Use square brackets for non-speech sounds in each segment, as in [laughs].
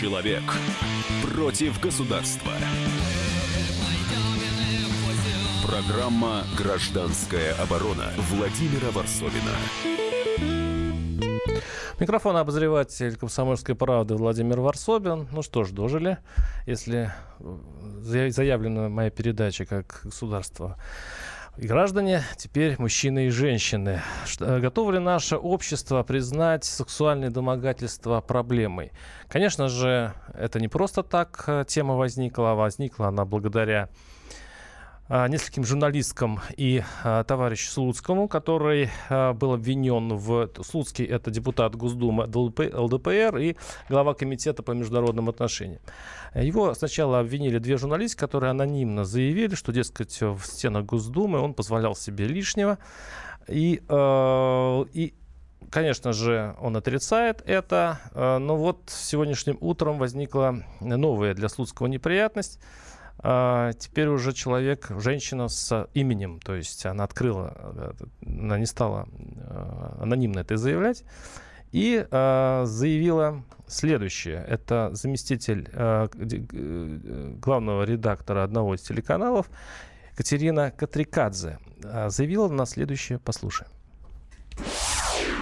Человек против государства. Программа «Гражданская оборона» Владимира Варсовина. Микрофон обозреватель «Комсомольской правды» Владимир Варсобин. Ну что ж, дожили. Если заявлена моя передача как государство и граждане, теперь мужчины и женщины. Готово ли наше общество признать сексуальные домогательства проблемой? Конечно же, это не просто так э, тема возникла, а возникла она благодаря нескольким журналисткам и а, товарищу Слуцкому, который а, был обвинен в... Слуцкий — это депутат Госдумы ЛДПР и глава комитета по международным отношениям. Его сначала обвинили две журналистки, которые анонимно заявили, что, дескать, в стенах Госдумы он позволял себе лишнего. И, э, и конечно же, он отрицает это. Но вот сегодняшним утром возникла новая для Слуцкого неприятность. А, теперь уже человек, женщина с именем, то есть она открыла, э, она не стала э, анонимно это заявлять, и э, заявила следующее. Это заместитель э, э, главного редактора одного из телеканалов Катерина Катрикадзе. Заявила на следующее, послушаем.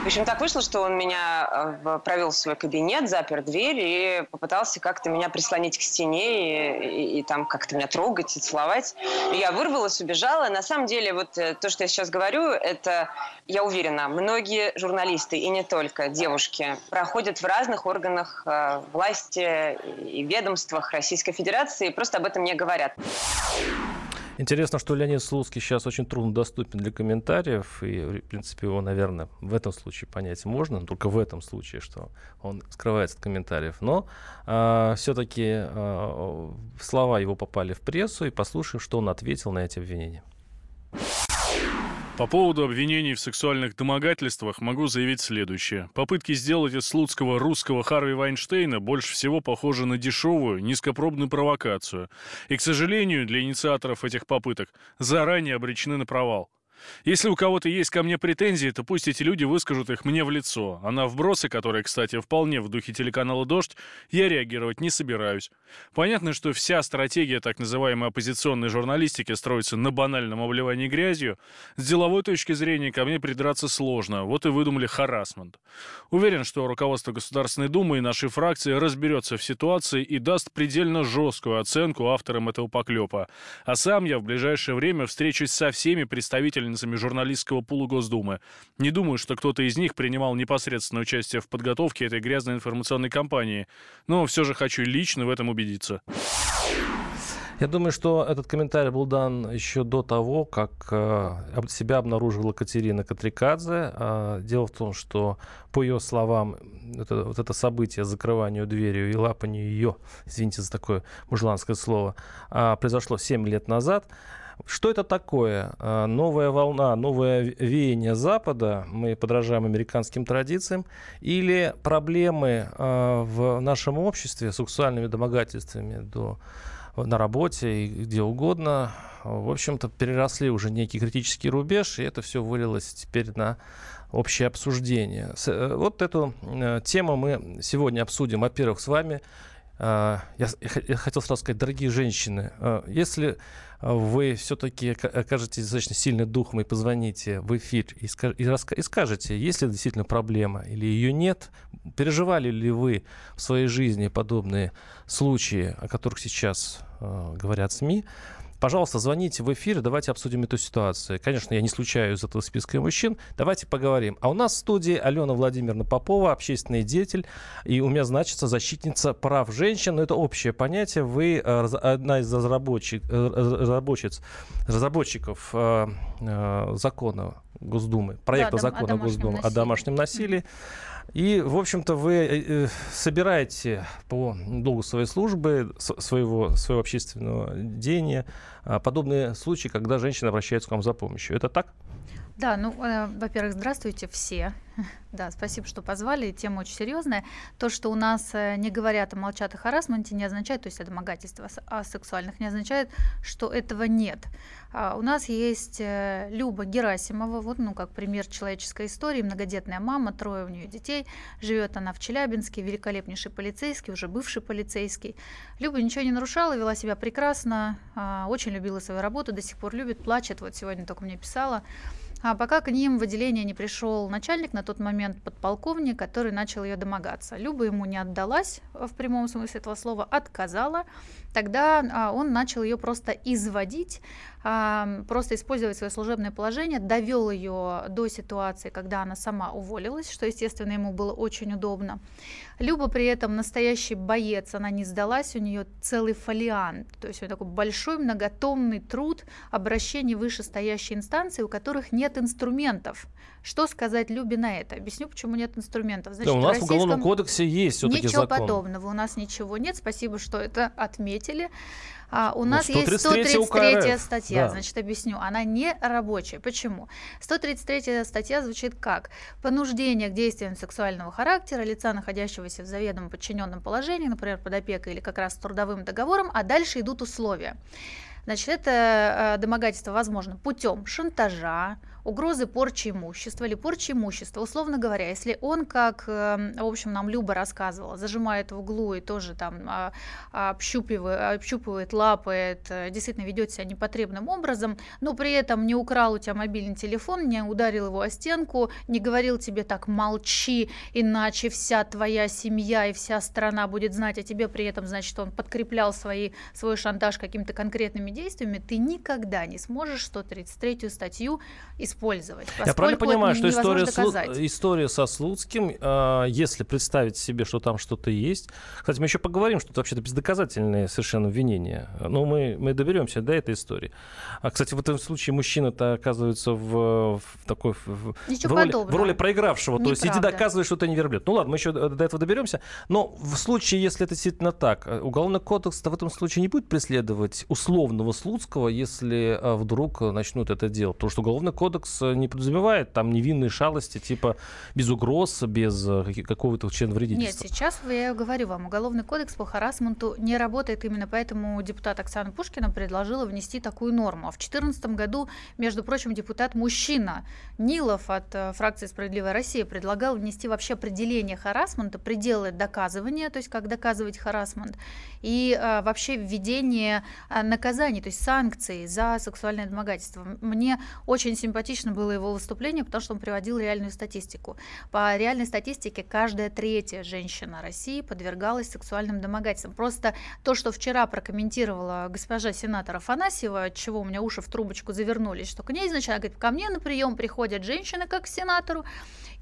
Общем, так вышло, что он меня э, провел в свой кабинет, запер дверь и попытался как-то меня прислонить к стене и, и, и там как-то меня трогать и целовать. Я вырвалась, убежала. На самом деле, вот э, то, что я сейчас говорю, это, я уверена, многие журналисты, и не только девушки, проходят в разных органах э, власти и ведомствах Российской Федерации и просто об этом не говорят. Интересно, что Леонид Слуцкий сейчас очень трудно доступен для комментариев, и, в принципе, его, наверное, в этом случае понять можно, только в этом случае, что он скрывается от комментариев. Но э, а, все-таки э, а, слова его попали в прессу, и послушаем, что он ответил на эти обвинения. По поводу обвинений в сексуальных домогательствах могу заявить следующее. Попытки сделать из слуцкого русского Харви Вайнштейна больше всего похожи на дешевую, низкопробную провокацию. И, к сожалению, для инициаторов этих попыток заранее обречены на провал. Если у кого-то есть ко мне претензии, то пусть эти люди выскажут их мне в лицо. А на вбросы, которые, кстати, вполне в духе телеканала «Дождь», я реагировать не собираюсь. Понятно, что вся стратегия так называемой оппозиционной журналистики строится на банальном обливании грязью. С деловой точки зрения ко мне придраться сложно. Вот и выдумали харасмент. Уверен, что руководство Государственной Думы и нашей фракции разберется в ситуации и даст предельно жесткую оценку авторам этого поклепа. А сам я в ближайшее время встречусь со всеми представителями представительницами журналистского пула Госдумы. Не думаю, что кто-то из них принимал непосредственное участие в подготовке этой грязной информационной кампании, но все же хочу лично в этом убедиться. Я думаю, что этот комментарий был дан еще до того, как э, себя обнаружила Катерина Катрикадзе. Э, дело в том, что, по ее словам, это, вот это событие закрыванию дверью и лапанию ее, извините за такое мужланское слово, э, произошло 7 лет назад. Что это такое? А, новая волна, новое веяние Запада, мы подражаем американским традициям, или проблемы а, в нашем обществе с сексуальными домогательствами до на работе и где угодно, в общем-то, переросли уже некий критический рубеж, и это все вылилось теперь на общее обсуждение. Э, вот эту э, тему мы сегодня обсудим, во-первых, с вами. А, я, хотел сразу сказать, дорогие женщины, если вы все-таки окажетесь достаточно сильным духом и позвоните в эфир и, скаж, и, скажете, есть ли действительно проблема или ее нет, переживали ли вы в своей жизни подобные случаи, о которых сейчас э, говорят СМИ, Пожалуйста, звоните в эфир, давайте обсудим эту ситуацию. Конечно, я не случаю из этого списка мужчин. Давайте поговорим. А у нас в студии Алена Владимировна Попова, общественный деятель, и у меня значится защитница прав женщин. Но это общее понятие. Вы э, одна из разработчик, э, разработчиц, разработчиков э, закона Госдумы, проекта да, закона Госдумы насилии. о домашнем насилии. И, в общем-то, вы э, э, собираете по долгу своей службы, своего, своего общественного деяния, а, подобные случаи, когда женщины обращаются к вам за помощью. Это так? Да, ну, э, во-первых, здравствуйте все. [laughs] Да, спасибо, что позвали. Тема очень серьезная. То, что у нас э, не говорят и молчат о харасменте, не означает, то есть о домогательствах о сексуальных, не означает, что этого нет. А у нас есть э, Люба Герасимова, вот, ну, как пример человеческой истории, многодетная мама, трое у нее детей, живет она в Челябинске, великолепнейший полицейский, уже бывший полицейский. Люба ничего не нарушала, вела себя прекрасно, а, очень любила свою работу, до сих пор любит, плачет, вот сегодня только мне писала. А пока к ним в отделение не пришел начальник, на тот момент подполковник, который начал ее домогаться. Люба ему не отдалась, в прямом смысле этого слова, отказала. Тогда а, он начал ее просто изводить, просто использовать свое служебное положение, довел ее до ситуации, когда она сама уволилась, что, естественно, ему было очень удобно. Люба при этом настоящий боец, она не сдалась, у нее целый фолиант, то есть у нее такой большой многотомный труд обращений вышестоящей инстанции, у которых нет инструментов. Что сказать Любе на это? Объясню, почему нет инструментов. Значит, да, у нас в Уголовном кодексе есть все-таки Ничего закон. подобного, у нас ничего нет. Спасибо, что это отметили. А, у ну, нас есть 133 статья, да. значит, объясню. Она не рабочая. Почему? 133 статья звучит как? Понуждение к действиям сексуального характера лица, находящегося в заведомо подчиненном положении, например, под опекой или как раз с трудовым договором, а дальше идут условия. Значит, это э, домогательство возможно путем шантажа, угрозы порчи имущества или порчи имущества. Условно говоря, если он, как, эм, в общем, нам Люба рассказывала, зажимает в углу и тоже там а, общупывает, общупывает лапает, э, действительно ведет себя непотребным образом, но при этом не украл у тебя мобильный телефон, не ударил его о стенку, не говорил тебе так молчи, иначе вся твоя семья и вся страна будет знать о тебе, при этом, значит, он подкреплял свои, свой шантаж какими-то конкретными действиями, ты никогда не сможешь 133 статью использовать использовать. Я правильно понимаю, что история, Слу... история со Слуцким, э, если представить себе, что там что-то есть... Кстати, мы еще поговорим, что это вообще-то бездоказательные совершенно обвинения. Но мы, мы доберемся до этой истории. А, кстати, в этом случае мужчина-то оказывается в, в такой... В, в, роли, в роли проигравшего. Неправда. То есть иди доказывай, что ты не верблюд. Ну ладно, мы еще до этого доберемся. Но в случае, если это действительно так, э, Уголовный кодекс в этом случае не будет преследовать условного Слуцкого, если э, вдруг начнут это делать. Потому что Уголовный кодекс кодекс э, не подразумевает там невинные шалости, типа без угроз, без э, какого-то члена вредительства. Нет, сейчас я говорю вам, уголовный кодекс по харасменту не работает, именно поэтому депутат Оксана Пушкина предложила внести такую норму. А в 2014 году, между прочим, депутат-мужчина Нилов от э, фракции «Справедливая Россия» предлагал внести вообще определение харасмента, пределы доказывания, то есть как доказывать харасмент, и а, вообще введение наказаний, то есть санкций за сексуальное домогательство. Мне очень симпатично симпатично было его выступление, потому что он приводил реальную статистику. По реальной статистике каждая третья женщина России подвергалась сексуальным домогательствам. Просто то, что вчера прокомментировала госпожа сенатор Афанасьева, от чего у меня уши в трубочку завернулись, что к ней изначально говорит, ко мне на прием приходят женщины как к сенатору,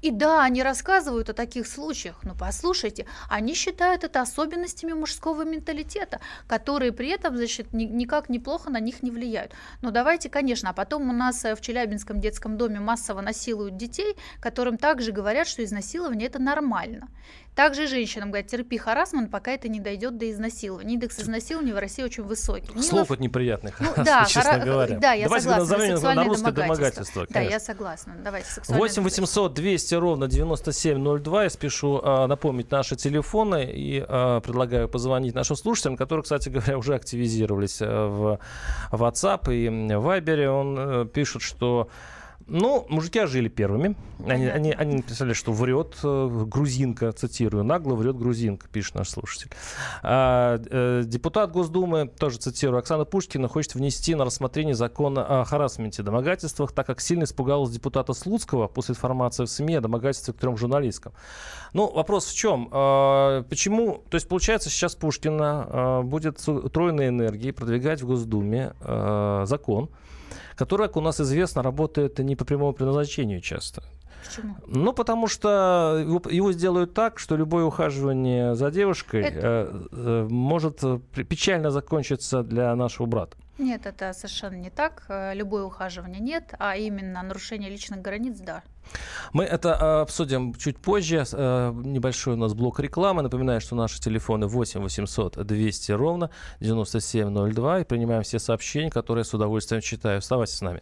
и да, они рассказывают о таких случаях, но послушайте, они считают это особенностями мужского менталитета, которые при этом, значит, ни, никак неплохо на них не влияют. Но давайте, конечно, а потом у нас э, в Челябинском детском доме массово насилуют детей, которым также говорят, что изнасилование это нормально. Также женщинам говорят, терпи харасман, пока это не дойдет до изнасилования. Индекс изнасилования в России очень высокий. Слов от неприятных, ну, да, честно хара... говоря. Да, я Давайте согласна. назовем на русское домогательство. Да, я согласна. Давайте 8 800 200 ровно 9702. Я спешу а, напомнить наши телефоны и а, предлагаю позвонить нашим слушателям, которые, кстати говоря, уже активизировались а, в WhatsApp и Viber. Он а, пишет, что ну, мужики ожили первыми. Они, они, они написали, что врет э, грузинка, цитирую, нагло врет грузинка, пишет наш слушатель. А, э, депутат Госдумы, тоже цитирую, Оксана Пушкина хочет внести на рассмотрение закон о харасменте, домогательствах, так как сильно испугалась депутата Слуцкого после информации в СМИ о домогательстве к трем журналисткам. Ну, вопрос в чем? А, почему? То есть, получается, сейчас Пушкина а, будет с утроенной энергией продвигать в Госдуме а, закон, который, как у нас известно, работает не по прямому предназначению часто. Почему? Ну, потому что его, сделают так, что любое ухаживание за девушкой это... э, э, может печально закончиться для нашего брата. Нет, это совершенно не так. Э, любое ухаживание нет, а именно нарушение личных границ, да. Мы это э, обсудим чуть позже. Э, небольшой у нас блок рекламы. Напоминаю, что наши телефоны 8 800 200 ровно 9702. И принимаем все сообщения, которые с удовольствием читаю. Оставайтесь с нами.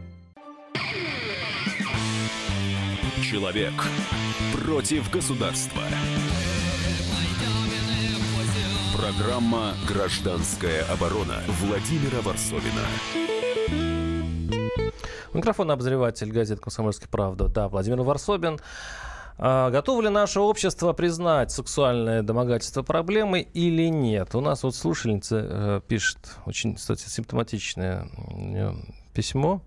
Человек против государства. Программа «Гражданская оборона» Владимира Варсовина. Микрофон обозреватель газет «Комсомольская правда». Да, Владимир Варсобин. А, готово ли наше общество признать сексуальное домогательство проблемой или нет? У нас вот слушательница э, пишет очень, кстати, симптоматичное письмо.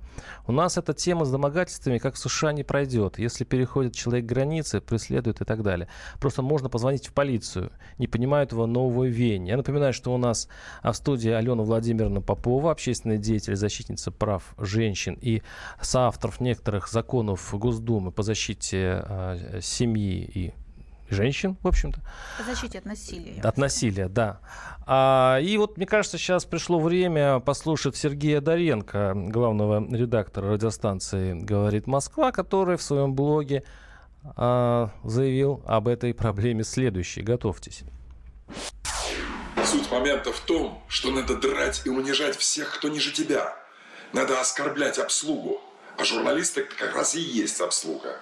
У нас эта тема с домогательствами, как в США, не пройдет. Если переходит человек границы, преследует и так далее. Просто можно позвонить в полицию. Не понимают его нового веяния. Я напоминаю, что у нас в студии Алена Владимировна Попова, общественный деятель, защитница прав женщин и соавторов некоторых законов Госдумы по защите э, семьи и женщин, в общем-то. По защите от насилия. От насилия, да. А, и вот, мне кажется, сейчас пришло время послушать Сергея Доренко, главного редактора радиостанции «Говорит Москва», который в своем блоге а, заявил об этой проблеме следующее. Готовьтесь. Суть момента в том, что надо драть и унижать всех, кто ниже тебя. Надо оскорблять обслугу. А журналисты как раз и есть обслуга.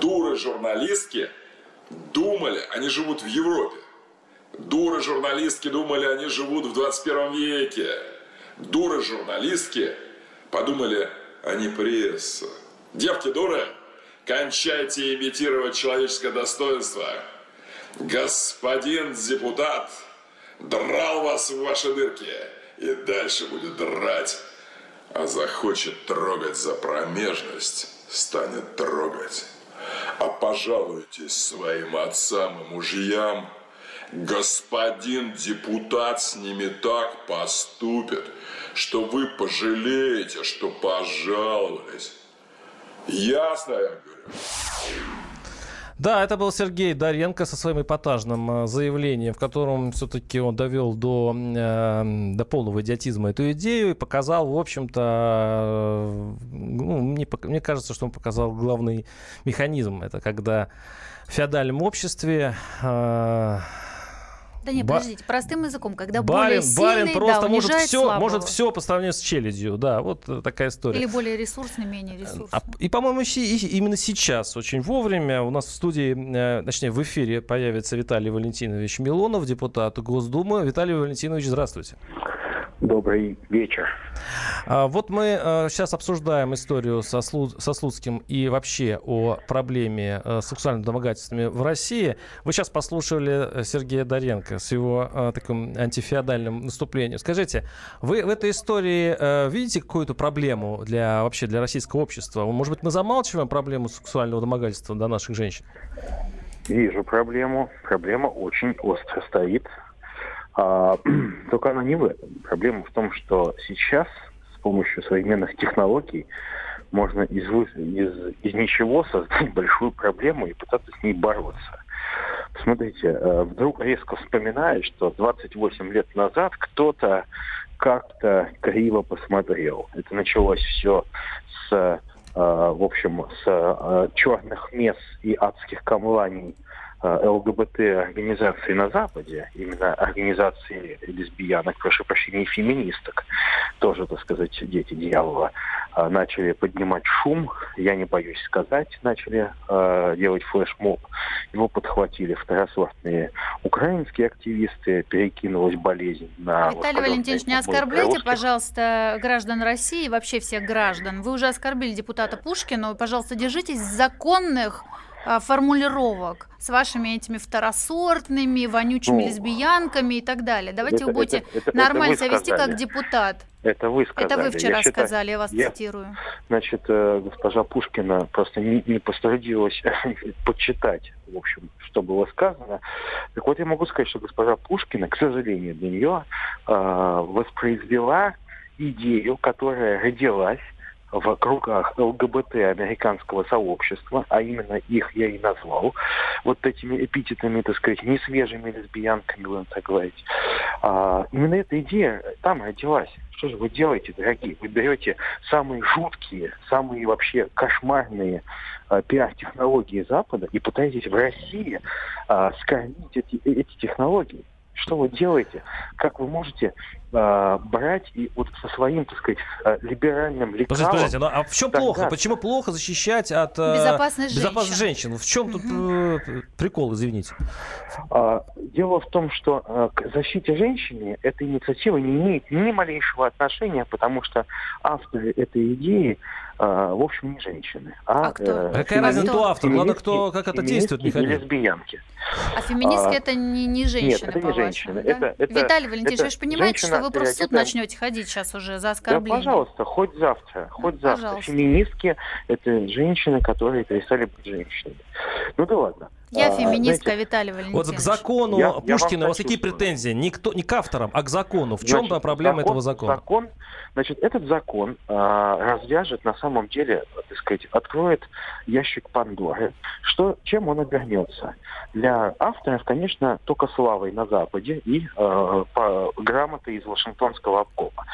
Дуры журналистки думали, они живут в Европе. Дуры журналистки думали, они живут в 21 веке. Дуры журналистки подумали, они пресса. Девки дуры, кончайте имитировать человеческое достоинство. Господин депутат драл вас в ваши дырки и дальше будет драть. А захочет трогать за промежность, станет трогать а пожалуйтесь своим отцам и мужьям, господин депутат с ними так поступит, что вы пожалеете, что пожаловались. Ясно я говорю? Да, это был Сергей Доренко со своим эпатажным э, заявлением, в котором все-таки он довел до, э, до полного идиотизма эту идею и показал, в общем-то, э, ну, мне, мне кажется, что он показал главный механизм. Это когда в феодальном обществе да нет, Ба- подождите, простым языком, когда барин, более сильный, барин просто да, может все, может все по сравнению с челядью, да, вот такая история. Или более ресурсный, менее ресурсный. А, и, по-моему, именно сейчас, очень вовремя, у нас в студии, э, точнее, в эфире появится Виталий Валентинович Милонов, депутат Госдумы. Виталий Валентинович, здравствуйте. Добрый вечер. А, вот мы сейчас э, обсуждаем историю со, Слу, со Слуцким и вообще о проблеме э, сексуальных домогательствами в России. Вы сейчас послушали э, Сергея Доренко с его таким антифеодальным наступлением. Скажите, вы в этой истории видите какую-то проблему для вообще для российского общества? Может быть, мы замалчиваем проблему сексуального домогательства до наших женщин? Вижу проблему. Проблема очень остро стоит а, [clears throat] только она не в этом. Проблема в том, что сейчас с помощью современных технологий можно из, из, из ничего создать [laughs] большую проблему и пытаться с ней бороться. Смотрите, э, вдруг резко вспоминает, что 28 лет назад кто-то как-то криво посмотрел. Это началось все с, э, в общем, с э, черных мес и адских камланий ЛГБТ-организации на Западе, именно организации лесбиянок, прошу прощения, феминисток, тоже, так сказать, дети дьявола, э, начали поднимать шум, я не боюсь сказать, начали э, делать флешмоб. Его подхватили второсортные украинские активисты, перекинулась болезнь на... Виталий Валентинович, не оскорбляйте, русских. пожалуйста, граждан России и вообще всех граждан. Вы уже оскорбили депутата Пушкина, пожалуйста, держитесь законных формулировок с вашими этими второсортными, вонючими ну, лесбиянками и так далее. Давайте это, вы будете это, это, нормально это себя вести как депутат. Это вы сказали. Это вы вчера я считаю, сказали, я вас я, цитирую. Значит, э, госпожа Пушкина просто не, не потрудилась [laughs] почитать, в общем, что было сказано. Так вот, я могу сказать, что госпожа Пушкина, к сожалению, для нее э, воспроизвела идею, которая родилась в кругах ЛГБТ американского сообщества, а именно их я и назвал, вот этими эпитетами, так сказать, несвежими лесбиянками, будем так говорить. А, именно эта идея там родилась. Что же вы делаете, дорогие? Вы берете самые жуткие, самые вообще кошмарные э, пиар-технологии Запада и пытаетесь в России э, скормить эти, эти технологии. Что вы делаете? Как вы можете э, брать и вот со своим, так сказать, э, либеральным лекалом... Подождите, подождите, ну а в чем тогда... плохо? Почему плохо защищать от э, безопасность, безопасность женщин? женщин? В чем тут э, прикол, извините? А, дело в том, что э, к защите женщины эта инициатива не имеет ни малейшего отношения, потому что авторы этой идеи а, в общем, не женщины. А, а кто? Э, Какая разница, кто автор? Главное, кто, как это действует, механизм. лесбиянки. А феминистка а, это не, не женщина, Нет, это не женщина. Да? Это, это, Виталий Валентинович, вы же понимаете, что вы просто в суд начнете ходить сейчас уже за оскорбление? Да, пожалуйста, хоть завтра, хоть завтра. Пожалуйста. Феминистки – это женщины, которые перестали быть женщинами. Ну да ладно. Я а, феминистка, знаете, Виталий Валентинович. Вот к закону я, Пушкина я у вас какие претензии? Не, кто, не к авторам, а к закону. В чем значит, проблема закон, этого закона? Закон, значит, этот закон а, развяжет на самом деле, так сказать, откроет ящик Пандоры. Что, чем он обернется? Для авторов, конечно, только славой на Западе и а, по, грамотой из Вашингтонского обкома.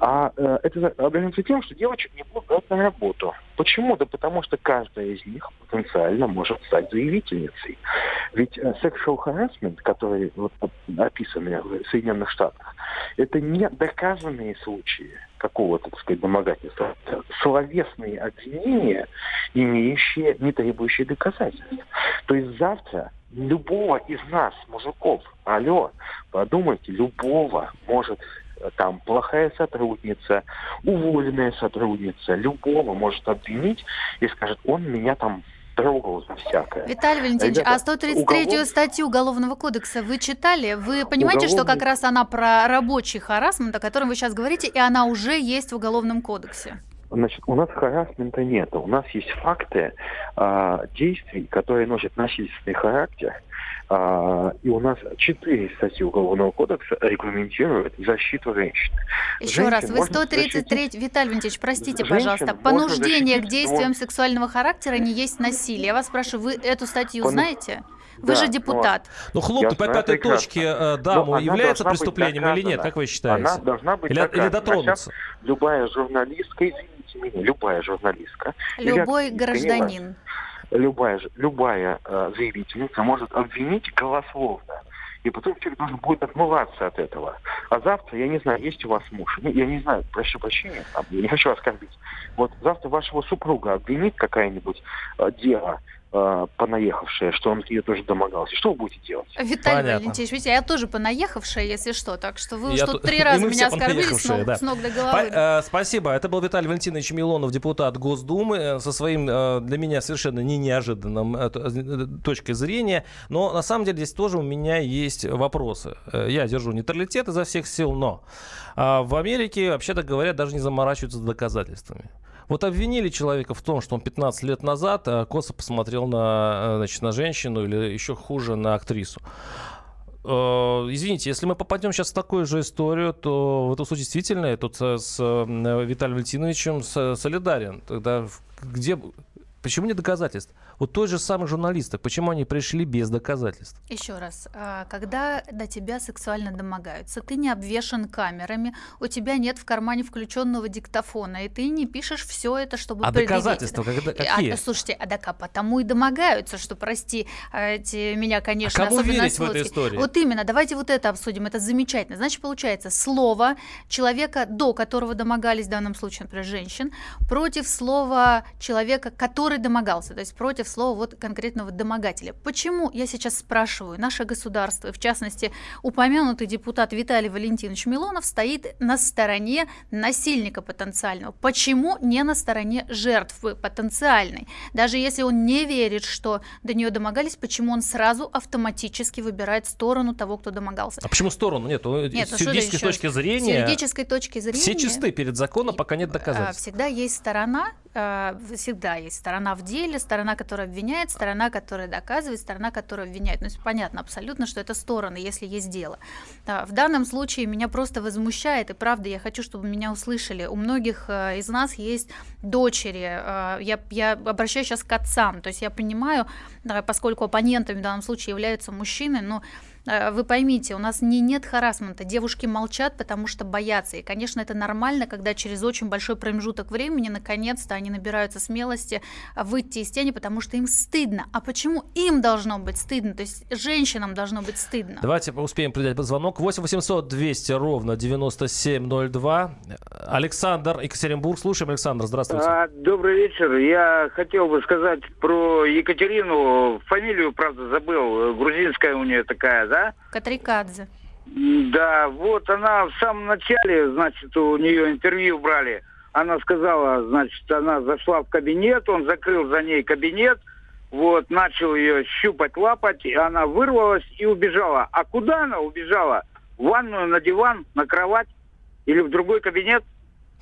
А а это обернется тем, что девочек не будут брать на работу. Почему? Да потому что каждая из них потенциально может стать заявительницей. Ведь э, sexual harassment, который вот, описаны в Соединенных Штатах, это не доказанные случаи какого-то, так сказать, домогательства. Это словесные обвинения, имеющие, не требующие доказательств. То есть завтра любого из нас, мужиков, алло, подумайте, любого может там плохая сотрудница, уволенная сотрудница, любого может обвинить и скажет, он меня там трогал за всякое. Виталий Валентинович, Ребята, а 133 уголов... статью Уголовного кодекса вы читали? Вы понимаете, Уголовный... что как раз она про рабочий харасмент, о котором вы сейчас говорите, и она уже есть в Уголовном кодексе? Значит, у нас харасмента нет. У нас есть факты э, действий, которые носят насильственный характер, а, и у нас четыре статьи Уголовного кодекса регламентируют защиту женщин. Еще Женщин раз, вы 133, защитить... Виталий Валентинович, простите, Женщин пожалуйста, понуждение к действиям двор... сексуального характера не есть насилие. Я вас спрашиваю, вы эту статью Пон... знаете? Вы да, же депутат. Но, ну, хлопнуть по пятой точке э, даму но является преступлением или нет, как вы считаете? Она должна быть или, или дотронуться? Любая журналистка, извините меня, любая журналистка. Любой гражданин любая, любая э, заявительница может обвинить голословно. И потом человек должен будет отмываться от этого. А завтра, я не знаю, есть у вас муж, ну, я не знаю, прошу прощения, я не хочу оскорбить. Вот завтра вашего супруга обвинит какая-нибудь э, дело, э, понаехавшая, что он ее тоже домогался. Что вы будете делать? Виталий Понятно. Валентинович, видите, я тоже понаехавшая, если что, так что вы я тут три раза меня оскорбили с ног, да. с ног до головы. По, э, спасибо. Это был Виталий Валентинович Милонов, депутат Госдумы, э, со своим э, для меня совершенно не неожиданным э, э, точкой зрения. Но на самом деле здесь тоже у меня есть вопросы. Я держу нейтралитет изо всех сил, но э, в Америке, вообще-то говоря, даже не заморачиваются доказательствами. Вот обвинили человека в том, что он 15 лет назад э, косо посмотрел на, э, значит, на женщину или еще хуже на актрису. Э, извините, если мы попадем сейчас в такую же историю, то в этом случае действительно я тут с Виталием Валентиновичем солидарен. Тогда где, почему не доказательств? Вот той же самый журналисток, почему они пришли без доказательств? Еще раз, а, когда до тебя сексуально домогаются, ты не обвешен камерами, у тебя нет в кармане включенного диктофона, и ты не пишешь все это, чтобы А доказательства когда, какие? А, слушайте, а да, потому и домогаются, что, прости, эти, меня, конечно, а кому особенно верить в этой истории? Вот именно, давайте вот это обсудим, это замечательно. Значит, получается, слово человека, до которого домогались, в данном случае, например, женщин, против слова человека, который домогался, то есть против против слова вот конкретного домогателя. Почему, я сейчас спрашиваю, наше государство, в частности, упомянутый депутат Виталий Валентинович Милонов стоит на стороне насильника потенциального? Почему не на стороне жертвы потенциальной? Даже если он не верит, что до нее домогались, почему он сразу автоматически выбирает сторону того, кто домогался? А почему сторону? Нет, нет с юридической точки зрения... С юридической точки зрения... Все чисты перед законом, пока нет доказательств. Всегда есть сторона, э, всегда есть сторона в деле, сторона, которая обвиняет, сторона, которая доказывает, сторона, которая обвиняет. Ну, понятно абсолютно, что это стороны, если есть дело. В данном случае меня просто возмущает, и правда, я хочу, чтобы меня услышали. У многих э, из нас есть дочери. Э, я, я обращаюсь сейчас к отцам, то есть я понимаю, поскольку оппонентами в данном случае являются мужчины, но вы поймите, у нас не нет харасмента, девушки молчат, потому что боятся. И, конечно, это нормально, когда через очень большой промежуток времени, наконец-то, они набираются смелости выйти из тени, потому что им стыдно. А почему им должно быть стыдно? То есть женщинам должно быть стыдно. Давайте успеем принять звонок. 8 800 200 ровно 9702. Александр, Екатеринбург. Слушаем, Александр, здравствуйте. А, добрый вечер. Я хотел бы сказать про Екатерину. Фамилию, правда, забыл. Грузинская у нее такая, да? Катрикадзе. Да, вот она в самом начале, значит, у нее интервью брали. Она сказала, значит, она зашла в кабинет, он закрыл за ней кабинет, вот, начал ее щупать, лапать, и она вырвалась и убежала. А куда она убежала? В ванную, на диван, на кровать или в другой кабинет?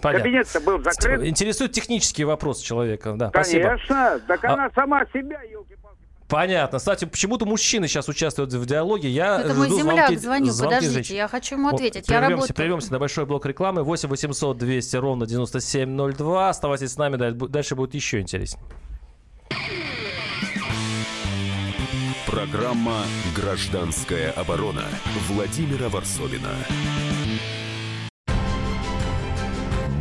Понятно. Кабинет-то был закрыт. Интересует технический вопрос человека, да. Конечно, Спасибо. так а... она сама себя, елки Понятно. Кстати, почему-то мужчины сейчас участвуют в диалоге. Я Это мой земляк звонки, звонил. Звонки Подождите, женщин. я хочу ему ответить. Прервемся, я работаю. прервемся на большой блок рекламы. 8 800 200 ровно 9702. Оставайтесь с нами, дальше будет еще интереснее. Программа «Гражданская оборона» Владимира Варсовина.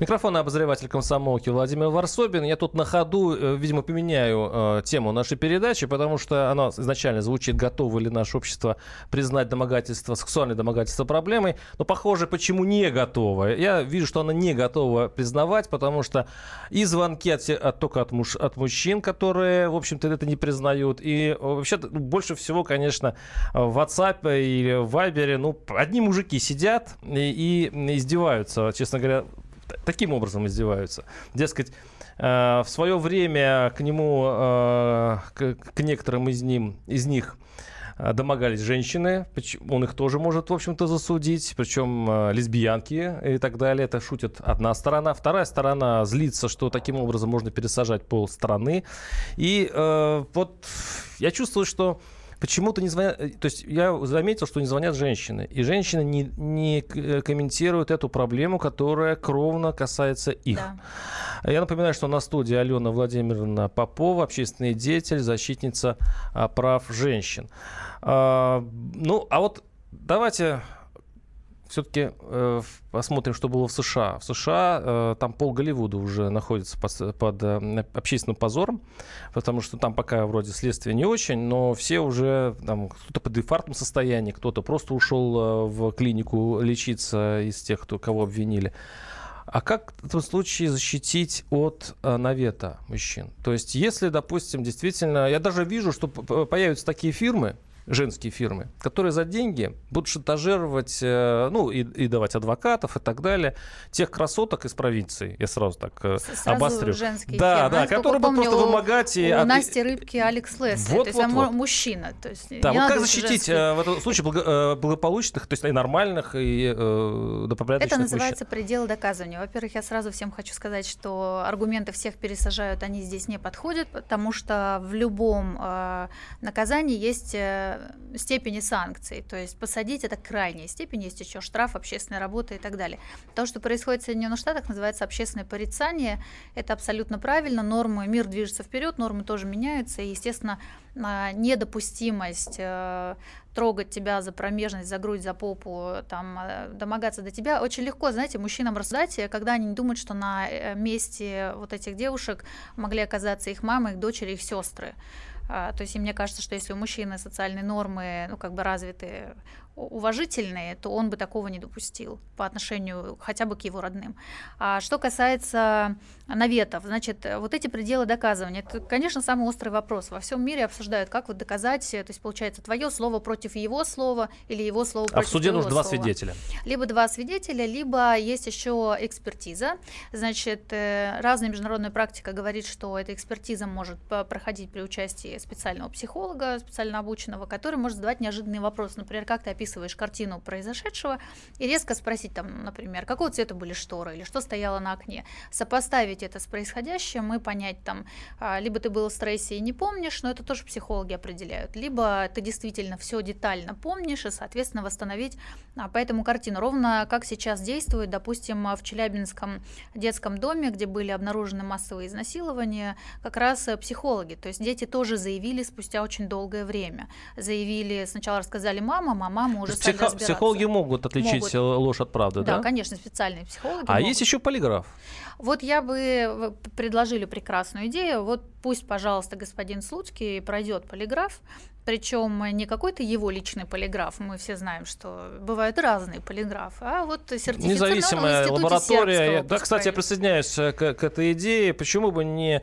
Микрофон обозреватель комсомолки Владимир Варсобин. Я тут на ходу, э, видимо, поменяю э, тему нашей передачи, потому что она изначально звучит, готово ли наше общество признать домогательство, сексуальное домогательство проблемой. Но, похоже, почему не готово. Я вижу, что она не готова признавать, потому что и звонки от, от, только от, муж, от мужчин, которые, в общем-то, это не признают. И вообще больше всего, конечно, в WhatsApp или в Viber, ну, одни мужики сидят и, и издеваются, честно говоря, таким образом издеваются. Дескать, э, в свое время к нему, э, к, к некоторым из, ним, из них э, домогались женщины, он их тоже может, в общем-то, засудить, причем лесбиянки и так далее. Это шутит одна сторона. Вторая сторона злится, что таким образом можно пересажать пол страны. И э, вот я чувствую, что почему-то не звонят... Э, то есть я заметил, что не звонят женщины. И женщины не, не э, комментируют эту проблему, которая кровно касается их. Да. Я напоминаю, что на студии Алена Владимировна Попова, общественный деятель, защитница а, прав женщин. А, ну, а вот давайте все-таки э, посмотрим, что было в США. В США э, там пол Голливуда уже находится под, под э, общественным позором, потому что там пока вроде следствие не очень, но все уже, там, кто-то под инфарктном состоянии, кто-то просто ушел э, в клинику лечиться из тех, кто, кого обвинили. А как в этом случае защитить от э, навета мужчин? То есть, если, допустим, действительно, я даже вижу, что появятся такие фирмы, женские фирмы, которые за деньги будут шантажировать, э, ну, и, и давать адвокатов и так далее, тех красоток из провинции, я сразу так э, сразу обострю. женские да, фирмы. Да, которые будут просто вымогать. У, и... у Насти Рыбки Алекс Лесли, вот, то есть вот, вот. мужчина. То есть да, вот как защитить женские... Э, в этом случае благополучных, то есть и нормальных, и э, добропорядочных Это называется мужчин. предел доказывания. Во-первых, я сразу всем хочу сказать, что аргументы всех пересажают, они здесь не подходят, потому что в любом э, наказании есть степени санкций. То есть посадить это крайняя степень, есть еще штраф, общественная работа и так далее. То, что происходит в Соединенных Штатах, называется общественное порицание. Это абсолютно правильно. Нормы, мир движется вперед, нормы тоже меняются. И, естественно, а, недопустимость э, трогать тебя за промежность, за грудь, за попу, там, э, домогаться до тебя, очень легко, знаете, мужчинам рассуждать, когда они не думают, что на э, месте вот этих девушек могли оказаться их мамы, их дочери, их сестры. А, то есть, и мне кажется, что если у мужчины социальные нормы, ну, как бы развиты уважительный, то он бы такого не допустил по отношению хотя бы к его родным. А что касается наветов, значит, вот эти пределы доказывания, это, конечно, самый острый вопрос. Во всем мире обсуждают, как вот доказать, то есть получается твое слово против его слова или его слово против А в суде нужно два слова. свидетеля. Либо два свидетеля, либо есть еще экспертиза. Значит, э, разная международная практика говорит, что эта экспертиза может проходить при участии специального психолога, специально обученного, который может задавать неожиданные вопросы. Например, как ты описываешь картину произошедшего и резко спросить, там, например, какого цвета были шторы или что стояло на окне. Сопоставить это с происходящим и понять, там, а, либо ты был в стрессе и не помнишь, но это тоже психологи определяют, либо ты действительно все детально помнишь и, соответственно, восстановить а, по этому картину. Ровно как сейчас действует, допустим, в Челябинском детском доме, где были обнаружены массовые изнасилования, как раз психологи. То есть дети тоже заявили спустя очень долгое время. Заявили, сначала рассказали мама, а мама уже стали Психо- Психологи могут отличить Могут. э, ложь от правды, да? Да, конечно, специальные психологи. А могут. есть еще полиграф. Вот я бы э, предложили прекрасную идею. Вот пусть, пожалуйста, господин Слуцкий пройдет полиграф, причем не какой-то его личный полиграф, мы все знаем, что бывают разные полиграфы, а вот сертифицированный Независимая лаборатория. Да, кстати, я присоединяюсь э, к, к этой идее. Почему бы не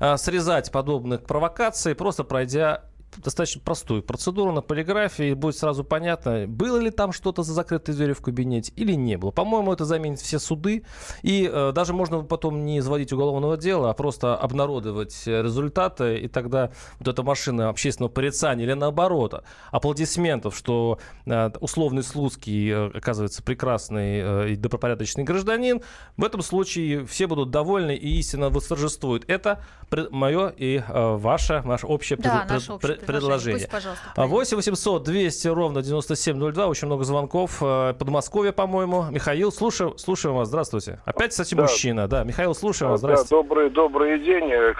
а, срезать подобных провокаций, просто пройдя достаточно простую процедуру на полиграфии, и будет сразу понятно, было ли там что-то за закрытой дверью в кабинете или не было. По-моему, это заменит все суды, и э, даже можно потом не изводить уголовного дела, а просто обнародовать э, результаты, и тогда вот эта машина общественного порицания или наоборот, аплодисментов, что э, условный Слуцкий э, оказывается прекрасный э, и добропорядочный гражданин, в этом случае все будут довольны и истина восторжествует. Это мое и э, ваше, наше общее Да, пред- наше пред- общее пред- предложение. предложение. Пусть, пожалуйста, пройдет. 8 800 200 ровно 9702. Очень много звонков. Э, Подмосковье, по-моему. Михаил, слушаем, слушаем вас. Здравствуйте. Опять, кстати, Да. мужчина. Да, Михаил, слушаем вас. Да, Здравствуйте. добрый, добрый день. [laughs]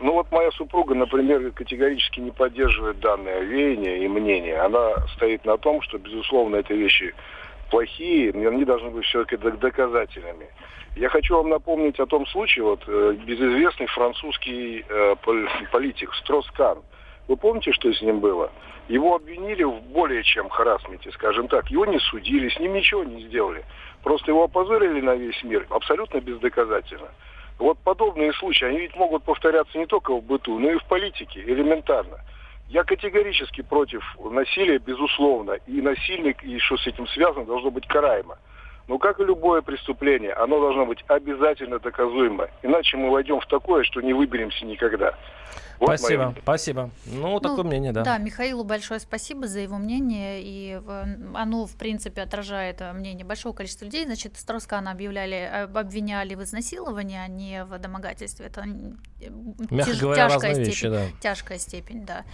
Ну вот моя супруга, например, категорически не поддерживает данное веяние и мнение. Она стоит на том, что, безусловно, эти вещи плохие, они должны быть все-таки док- доказательными. Я хочу вам напомнить о том случае, вот э, безызвестный французский э, пол- [laughs] политик Строскан. Вы помните, что с ним было? Его обвинили в более чем харасменте, скажем так. Его не судили, с ним ничего не сделали. Просто его опозорили на весь мир абсолютно бездоказательно. Вот подобные случаи, они ведь могут повторяться не только в быту, но и в политике, элементарно. Я категорически против насилия, безусловно, и насильник, и что с этим связано, должно быть караемо. Но как и любое преступление, оно должно быть обязательно доказуемо. Иначе мы войдем в такое, что не выберемся никогда. Вот мое спасибо, мнение. спасибо. Ну, Ну, такое мнение, да. Да, Михаилу большое спасибо за его мнение, и оно, в принципе, отражает э, мнение большого количества людей. Значит, Строскана объявляли, об- обвиняли в изнасиловании, а не в домогательстве. Это Мягко тяж- говоря, тяжкая степень. вещи, да. Тяжкая степень, да.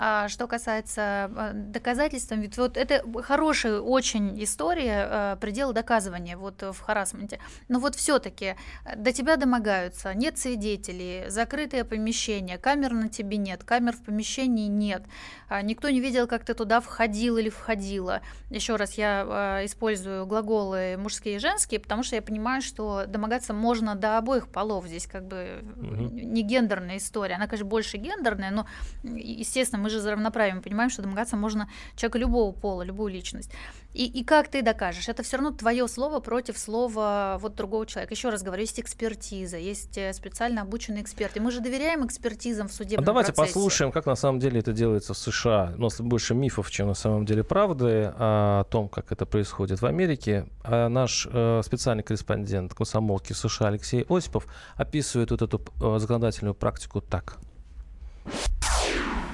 А что касается э, доказательств, ведь вот это хорошая очень история э, предела доказывания вот э, в харасменте. Но вот все-таки до тебя домогаются, нет свидетелей, закрытое помещение, камер на тебе нет, камер в помещении нет, а, никто не видел, как ты туда входил или входила. Еще раз я э, использую глаголы мужские и женские, потому что я понимаю, что домогаться можно до обоих полов. Здесь как бы Мгм. не гендерная история. Она, конечно, больше гендерная, но, естественно, мы же за равноправие мы понимаем, что домогаться можно человека любого пола, любую личность. И, и как ты докажешь? Это все равно твое слово против слова вот другого человека. Еще раз говорю, есть экспертиза, есть э, специально обученные эксперты. Мы же доверяем экспертизам в А судебном давайте процессе. послушаем, как на самом деле это делается в США. У нас больше мифов, чем на самом деле правды а, о том, как это происходит в Америке. А наш э, специальный корреспондент комсомолки США Алексей Осипов описывает вот эту э, законодательную практику так.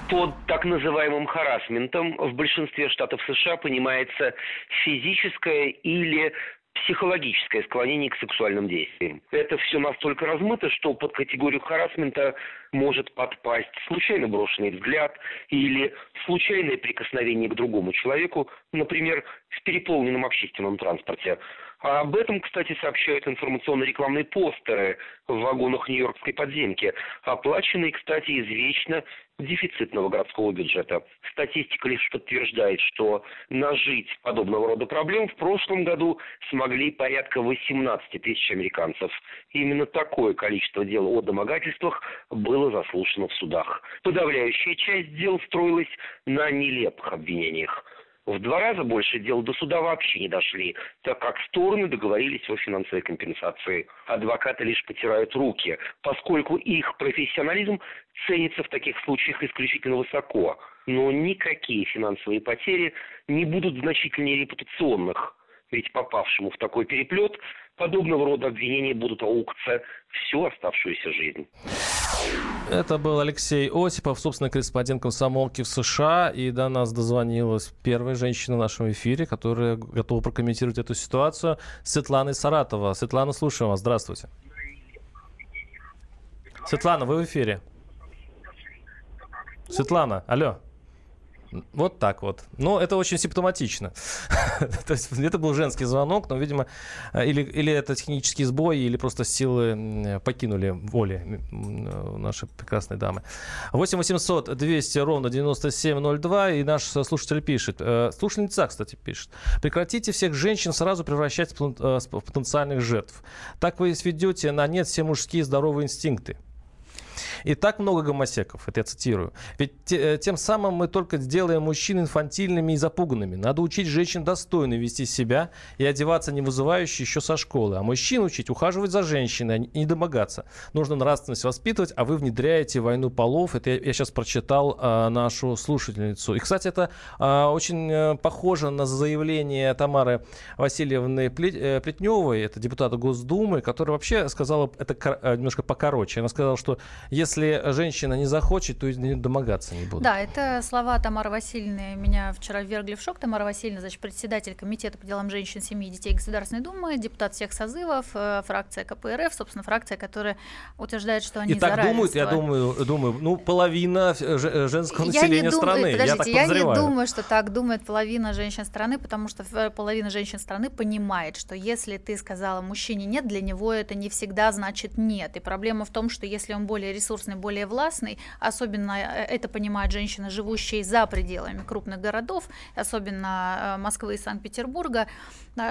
Под так называемым харасментом в большинстве штатов США понимается физическое или психологическое склонение к сексуальным действиям. Это все настолько размыто, что под категорию харасмента может подпасть случайно брошенный взгляд или случайное прикосновение к другому человеку, например, в переполненном общественном транспорте. А об этом, кстати, сообщают информационно-рекламные постеры в вагонах Нью-Йоркской подземки, оплаченные, кстати, из вечно дефицитного городского бюджета. Статистика лишь подтверждает, что нажить подобного рода проблем в прошлом году смогли порядка 18 тысяч американцев. Именно такое количество дел о домогательствах было заслушано в судах. Подавляющая часть дел строилась на нелепых обвинениях. В два раза больше дел до суда вообще не дошли, так как стороны договорились о финансовой компенсации. Адвокаты лишь потирают руки, поскольку их профессионализм ценится в таких случаях исключительно высоко. Но никакие финансовые потери не будут значительнее репутационных. Ведь попавшему в такой переплет подобного рода обвинения будут аукаться всю оставшуюся жизнь. Это был Алексей Осипов, собственно, корреспондент комсомолки в США. И до нас дозвонилась первая женщина в нашем эфире, которая готова прокомментировать эту ситуацию. Светлана Саратова. Светлана, слушаем вас. Здравствуйте. Светлана, вы в эфире. Светлана, алло. Вот так вот. Но это очень симптоматично. [laughs] То есть это был женский звонок, но, видимо, или, или это технический сбой, или просто силы покинули воли нашей прекрасной дамы. 8 800 200 ровно 9702, и наш слушатель пишет. Э, слушательница, кстати, пишет. Прекратите всех женщин сразу превращать в э, потенциальных жертв. Так вы сведете на нет все мужские здоровые инстинкты. И так много гомосеков, это я цитирую. Ведь те, э, тем самым мы только сделаем мужчин инфантильными и запуганными. Надо учить женщин достойно вести себя и одеваться не вызывающе еще со школы. А мужчин учить ухаживать за женщиной и не домогаться. Нужно нравственность воспитывать, а вы внедряете войну полов. Это я, я сейчас прочитал а, нашу слушательницу. И, кстати, это а, очень а, похоже на заявление Тамары Васильевны Плетневой, это депутата Госдумы, которая вообще сказала это немножко покороче. Она сказала, что если женщина не захочет, то не домогаться не будут. Да, это слова Тамары Васильевны. Меня вчера ввергли в шок. Тамара Васильевна, значит, председатель комитета по делам женщин, семьи и детей Государственной Думы, депутат всех созывов, э, фракция КПРФ, собственно, фракция, которая утверждает, что они И так думают, я думаю, думаю, ну, половина э, женского населения дум... страны. Подождите, я, я не думаю, что так думает половина женщин страны, потому что половина женщин страны понимает, что если ты сказала мужчине нет, для него это не всегда значит нет. И проблема в том, что если он более ресурсный, более властный. Особенно э, это понимают женщины, живущие за пределами крупных городов, особенно э, Москвы и Санкт-Петербурга,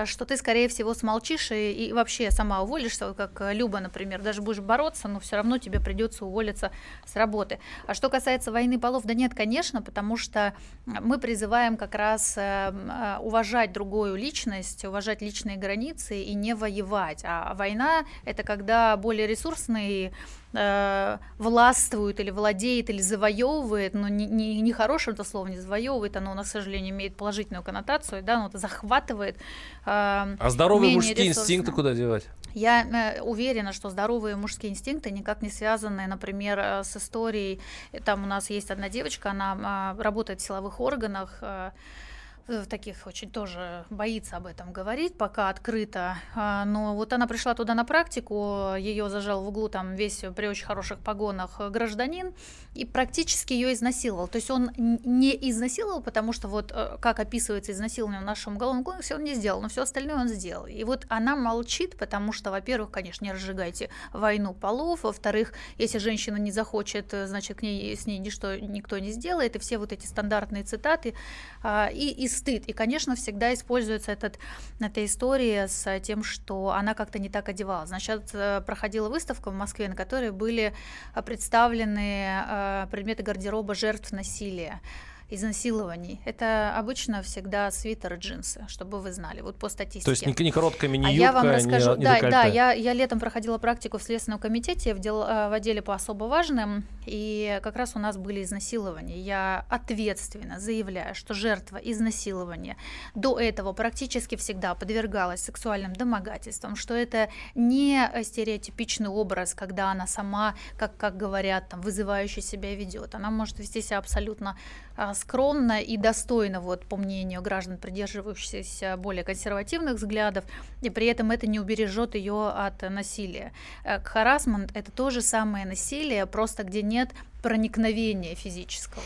что ты, скорее всего, смолчишь и, и вообще сама уволишься, как Люба, например, даже будешь бороться, но все равно тебе придется уволиться с работы. А что касается войны полов, да нет, конечно, потому что мы призываем как раз э, уважать другую личность, уважать личные границы и не воевать. А война – это когда более ресурсные э, властвует или владеет или завоевывает, но не, не, не хорошее это слово, не завоевывает, оно у нас, к сожалению, имеет положительную коннотацию, да, но это захватывает. Э, а здоровые мужские ресурсные. инстинкты куда девать? Я э, уверена, что здоровые мужские инстинкты никак не связаны, например, э, с историей. Там у нас есть одна девочка, она э, работает в силовых органах. Э, в таких очень тоже боится об этом говорить, пока открыто. А, но вот она пришла туда на практику, ее зажал в углу там весь при очень хороших погонах гражданин и практически ее изнасиловал. То есть он не изнасиловал, потому что вот э, как описывается изнасилование в нашем уголовном кодексе, он не сделал, но все остальное он сделал. И вот она молчит, потому что, во-первых, конечно, не разжигайте войну полов, во-вторых, если женщина не захочет, э, значит, к ней, с ней ничто, никто не сделает, и все вот эти стандартные цитаты, а, и, и стыд. И, конечно, всегда используется этот, эта история с тем, что она как-то не так одевалась. Значит, э, проходила выставка в Москве, на которой были представлены э, предметы гардероба жертв насилия изнасилований. Это обычно всегда свитер и джинсы, чтобы вы знали, вот по статистике. То есть не, не короткая мини-юбка, а я вам расскажу, не, не да, да, я, я летом проходила практику в Следственном комитете в, дел, э, в отделе по особо важным, и как раз у нас были изнасилования. Я ответственно заявляю, что жертва изнасилования до этого практически всегда подвергалась сексуальным домогательствам, что это не стереотипичный образ, когда она сама, как, как говорят, там, вызывающе себя ведет. Она может вести себя абсолютно а, скромно и достойно, вот, по мнению граждан, придерживающихся более консервативных взглядов, и при этом это не убережет ее от насилия. Э, харасмент – это то же самое насилие, просто где нет проникновения физического.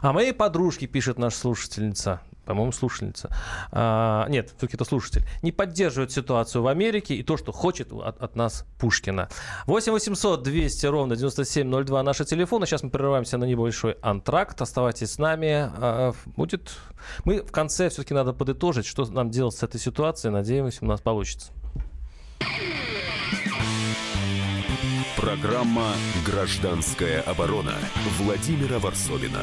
А моей подружке, пишет наша слушательница, по-моему, слушательница. А, нет, все-таки это слушатель. Не поддерживает ситуацию в Америке и то, что хочет от, от нас Пушкина. 8 800 200 ровно 9702 наши телефоны. Сейчас мы прерываемся на небольшой антракт. Оставайтесь с нами. А, будет... Мы в конце все-таки надо подытожить, что нам делать с этой ситуацией. Надеемся, у нас получится. Программа «Гражданская оборона» Владимира Варсовина.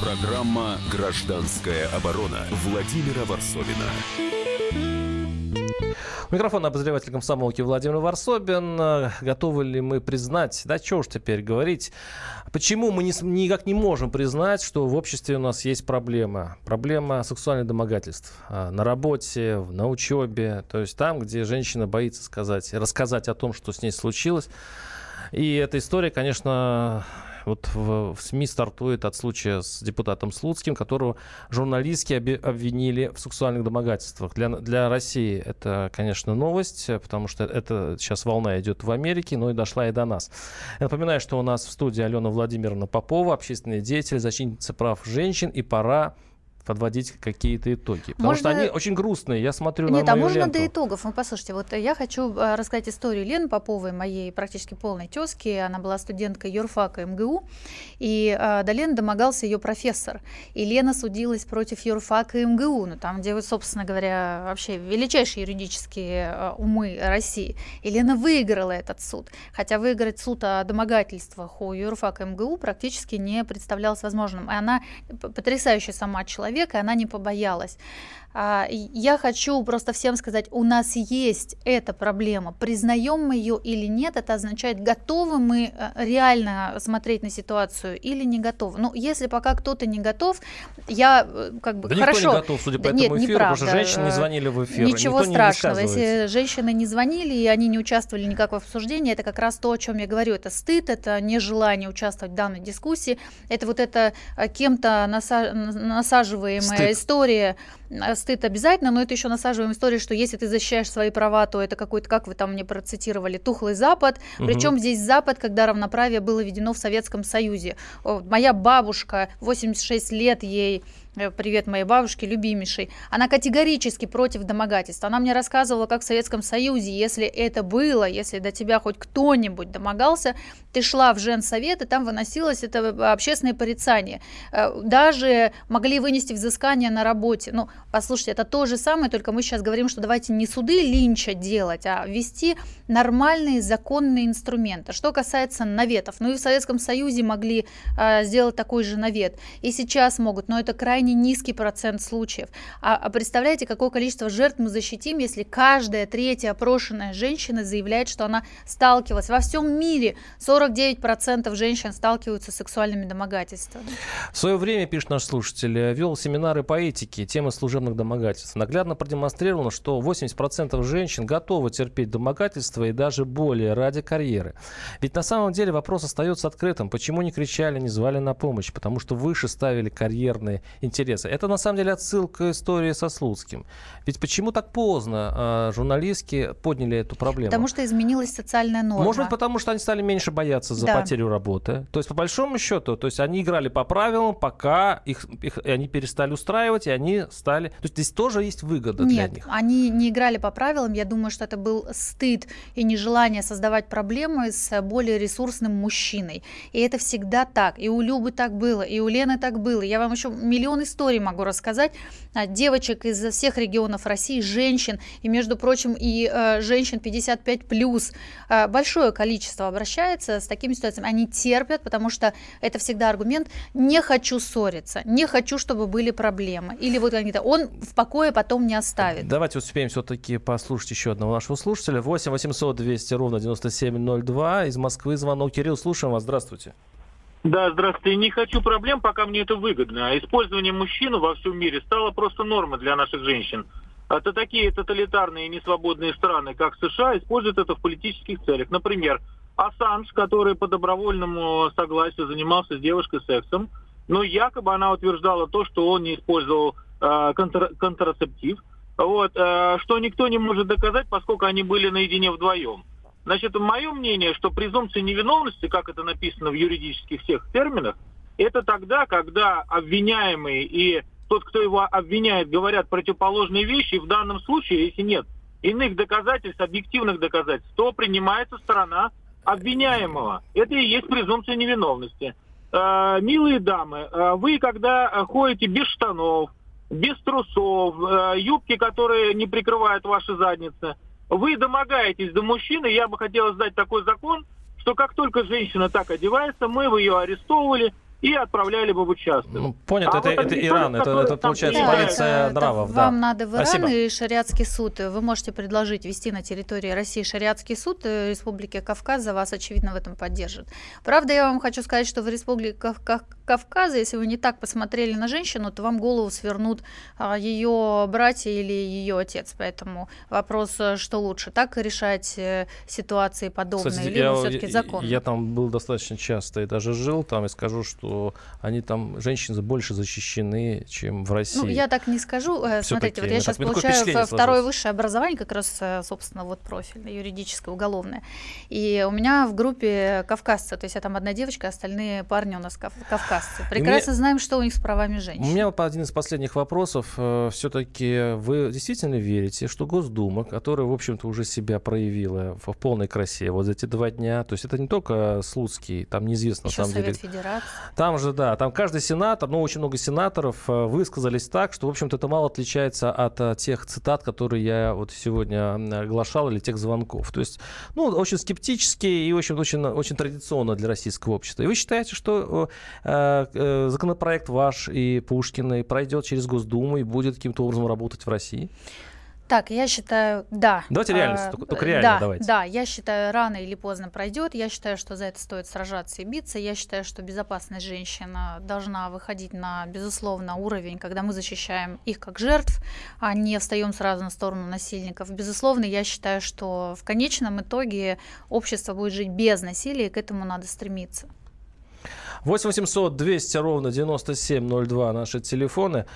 Программа «Гражданская оборона» Владимира Варсовина. Микрофон обозреватель комсомолки Владимир Варсобин. Готовы ли мы признать, да что уж теперь говорить, почему мы не, никак не можем признать, что в обществе у нас есть проблема. Проблема сексуальных домогательств. А, на работе, на учебе, то есть там, где женщина боится сказать, рассказать о том, что с ней случилось. И эта история, конечно, вот в, в СМИ стартует от случая с депутатом Слуцким, которого журналистки обвинили в сексуальных домогательствах. Для, для России это, конечно, новость, потому что это сейчас волна идет в Америке, но и дошла и до нас. Я напоминаю, что у нас в студии Алена Владимировна Попова, общественный деятель, защитница прав женщин, и пора подводить какие-то итоги. Потому можно... что они очень грустные. Я смотрю Нет, на а можно ленту. до итогов. Ну, послушайте, вот я хочу э, рассказать историю Лены Поповой, моей практически полной тезки. Она была студенткой юрфака МГУ. И э, до Лены домогался ее профессор. И Лена судилась против юрфака МГУ. Ну, там, где, собственно говоря, вообще величайшие юридические э, умы России. И Лена выиграла этот суд. Хотя выиграть суд о домогательствах у юрфака МГУ практически не представлялось возможным. И она потрясающая сама человек человека, и она не побоялась. А, я хочу просто всем сказать, у нас есть эта проблема. Признаем мы ее или нет, это означает, готовы мы э, реально смотреть на ситуацию или не готовы. Ну, если пока кто-то не готов, я э, как бы да хорошо. Никто не готов, судя по нет, этому эфиру, неправда. потому что женщины не звонили в эфир. Ничего страшного. Если женщины не звонили и они не участвовали никак в обсуждении, это как раз то, о чем я говорю. Это стыд, это нежелание участвовать в данной дискуссии. Это вот это э, кем-то насаживаемая стыд. история стыд обязательно, но это еще насаживаем историю, что если ты защищаешь свои права, то это какой-то, как вы там мне процитировали, тухлый Запад. Угу. Причем здесь Запад, когда равноправие было введено в Советском Союзе. Моя бабушка, 86 лет ей, Э, привет моей бабушке, любимейшей, она категорически против домогательств. Она мне рассказывала, как в Советском Союзе, если это было, если до тебя хоть кто-нибудь домогался, ты шла в женсовет, и там выносилось это э, общественное порицание. Э, даже могли вынести взыскание на работе. Ну, послушайте, это то же самое, только мы сейчас говорим, что давайте не суды линча делать, а ввести нормальные законные инструменты. Что касается наветов, ну и в Советском Союзе могли сделать такой же навет, и сейчас могут, но это крайне крайне низкий процент случаев. А, а представляете, какое количество жертв мы защитим, если каждая третья опрошенная женщина заявляет, что она сталкивалась. Во всем мире 49% женщин сталкиваются с сексуальными домогательствами. В свое время, пишет наш слушатель, вел семинары по этике, темы служебных домогательств. Наглядно продемонстрировано, что 80% женщин готовы терпеть домогательства и даже более ради карьеры. Ведь на самом деле вопрос остается открытым. Почему не кричали, не звали на помощь? Потому что выше ставили карьерные интересы интереса. Это на самом деле отсылка к истории со Слуцким. Ведь почему так поздно э, журналистки подняли эту проблему? Потому что изменилась социальная норма. Может быть, потому что они стали меньше бояться за да. потерю работы. То есть, по большому счету, то есть они играли по правилам, пока их, их они перестали устраивать, и они стали... То есть здесь тоже есть выгода Нет, для них. они не играли по правилам. Я думаю, что это был стыд и нежелание создавать проблемы с более ресурсным мужчиной. И это всегда так. И у Любы так было, и у Лены так было. Я вам еще миллион историй могу рассказать. А, девочек из всех регионов России, женщин, и, между прочим, и э, женщин 55+. плюс э, большое количество обращается с такими ситуациями. Они терпят, потому что это всегда аргумент «не хочу ссориться», «не хочу, чтобы были проблемы». Или вот они-то «он в покое потом не оставит». Давайте успеем все-таки послушать еще одного нашего слушателя. 8 800 200 ровно 9702. Из Москвы звонок. Кирилл, слушаем вас. Здравствуйте. Да, здравствуйте. Не хочу проблем, пока мне это выгодно. А использование мужчины во всем мире стало просто нормой для наших женщин. Это такие тоталитарные и несвободные страны, как США, используют это в политических целях. Например, Ассанж, который по добровольному согласию занимался с девушкой сексом, но якобы она утверждала то, что он не использовал э, контр контрацептив, вот, э, что никто не может доказать, поскольку они были наедине вдвоем. Значит, мое мнение, что презумпция невиновности, как это написано в юридических всех терминах, это тогда, когда обвиняемый и тот, кто его обвиняет, говорят противоположные вещи, и в данном случае, если нет иных доказательств, объективных доказательств, то принимается сторона обвиняемого. Это и есть презумпция невиновности. Э, милые дамы, э, вы когда ходите без штанов, без трусов, э, юбки, которые не прикрывают ваши задницы, вы домогаетесь до мужчины, я бы хотел сдать такой закон, что как только женщина так одевается, мы бы ее арестовывали, и отправляли бы в участок. Ну, понятно, а это, вот это Иран, это, это получается да, полиция это, нравов. Это да. Вам надо в Иран Спасибо. и шариатский суд. Вы можете предложить вести на территории России шариатский суд э, Республики Кавказ, за вас, очевидно, в этом поддержит. Правда, я вам хочу сказать, что в Республике Кавказа, если вы не так посмотрели на женщину, то вам голову свернут а, ее братья или ее отец. Поэтому вопрос, э, что лучше, так решать э, ситуации подобные, Кстати, либо все-таки закон? Я там был достаточно часто и даже жил там, и скажу, что они там, женщины больше защищены, чем в России. Ну, я так не скажу. Э, смотрите, вот я сейчас получаю второе высшее образование, как раз, собственно, вот профильное, юридическое, уголовное. И у меня в группе кавказцы, то есть я там одна девочка, остальные парни у нас кав кавказцы. Прекрасно мне... знаем, что у них с правами женщин. У меня один из последних вопросов. Э, Все-таки вы действительно верите, что Госдума, которая, в общем-то, уже себя проявила в полной красе вот за эти два дня, то есть это не только Слуцкий, там неизвестно Еще самом Совет деле. Федерации. Там же, да, там каждый сенатор, ну, очень много сенаторов э, высказались так, что, в общем-то, это мало отличается от э, тех цитат, которые я вот сегодня оглашал, или тех звонков. То есть, ну, очень скептически и очень, очень, очень традиционно для российского общества. И вы считаете, что э, законопроект ваш и Пушкина пройдет через Госдуму и будет каким-то образом работать в России? Так, я считаю, да. Давайте реально, а, только, только реально да, давайте. Да, я считаю, рано или поздно пройдет. Я считаю, что за это стоит сражаться и биться. Я считаю, что безопасность женщина должна выходить на, безусловно, уровень, когда мы защищаем их как жертв, а не встаем сразу на сторону насильников. Безусловно, я считаю, что в конечном итоге общество будет жить без насилия, и к этому надо стремиться. 8 800 200 ровно 9702 наши телефоны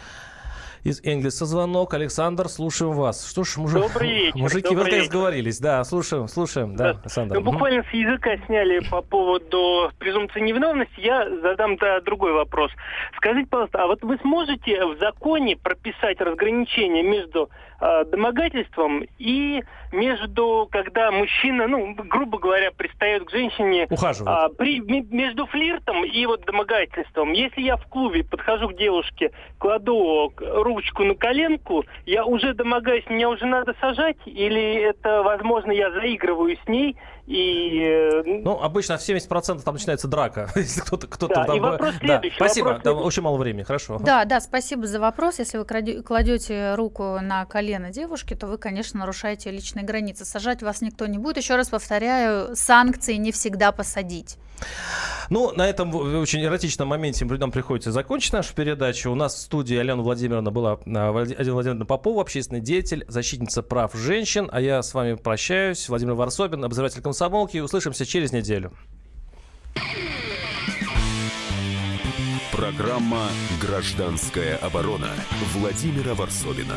из Энгельса звонок. Александр, слушаем вас. Что ж, мужик, добрый вечер, мужики, добрый наконец сговорились. Да, слушаем, слушаем. Да, да Александр. Ну, буквально с языка сняли по поводу презумпции невиновности. Я задам да, другой вопрос. Скажите, пожалуйста, а вот вы сможете в законе прописать разграничение между э, домогательством и между, когда мужчина, ну, грубо говоря, пристает к женщине... Ухаживает. А, при, между флиртом и вот домогательством. Если я в клубе подхожу к девушке, кладу ручку на коленку, я уже домогаюсь, меня уже надо сажать? Или это, возможно, я заигрываю с ней и... Э, ну, обычно в 70% там начинается драка, [laughs] если кто-то кто да, там... И вопрос да, спасибо, вопрос да, очень мало времени, хорошо. Да, да, спасибо за вопрос. Если вы кладете руку на колено девушки, то вы, конечно, нарушаете личные границы. Сажать вас никто не будет. Еще раз повторяю, санкции не всегда посадить. Ну, на этом очень эротичном моменте нам приходится закончить нашу передачу. У нас в студии Алена Владимировна была, а, Алена Владимировна Попова, общественный деятель, защитница прав женщин. А я с вами прощаюсь. Владимир Варсобин, обозреватель комсомолки. Услышимся через неделю. Программа «Гражданская оборона» Владимира Варсобина.